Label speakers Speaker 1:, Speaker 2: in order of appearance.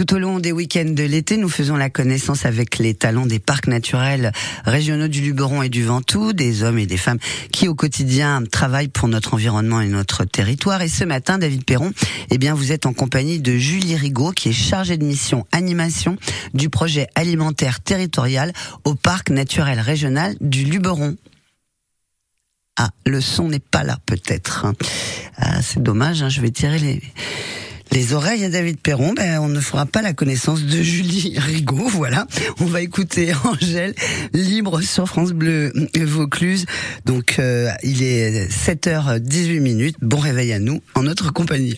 Speaker 1: Tout au long des week-ends de l'été, nous faisons la connaissance avec les talents des parcs naturels régionaux du Luberon et du Ventoux, des hommes et des femmes qui au quotidien travaillent pour notre environnement et notre territoire. Et ce matin, David Perron, eh bien, vous êtes en compagnie de Julie Rigaud, qui est chargée de mission animation du projet alimentaire territorial au parc naturel régional du Luberon. Ah, le son n'est pas là, peut-être. Ah, c'est dommage, hein, je vais tirer les, les oreilles à David Perron, ben, on ne fera pas la connaissance de Julie Rigaud, voilà. On va écouter Angèle, libre sur France Bleu Vaucluse. Donc, euh, il est 7h18 minutes. Bon réveil à nous, en notre compagnie.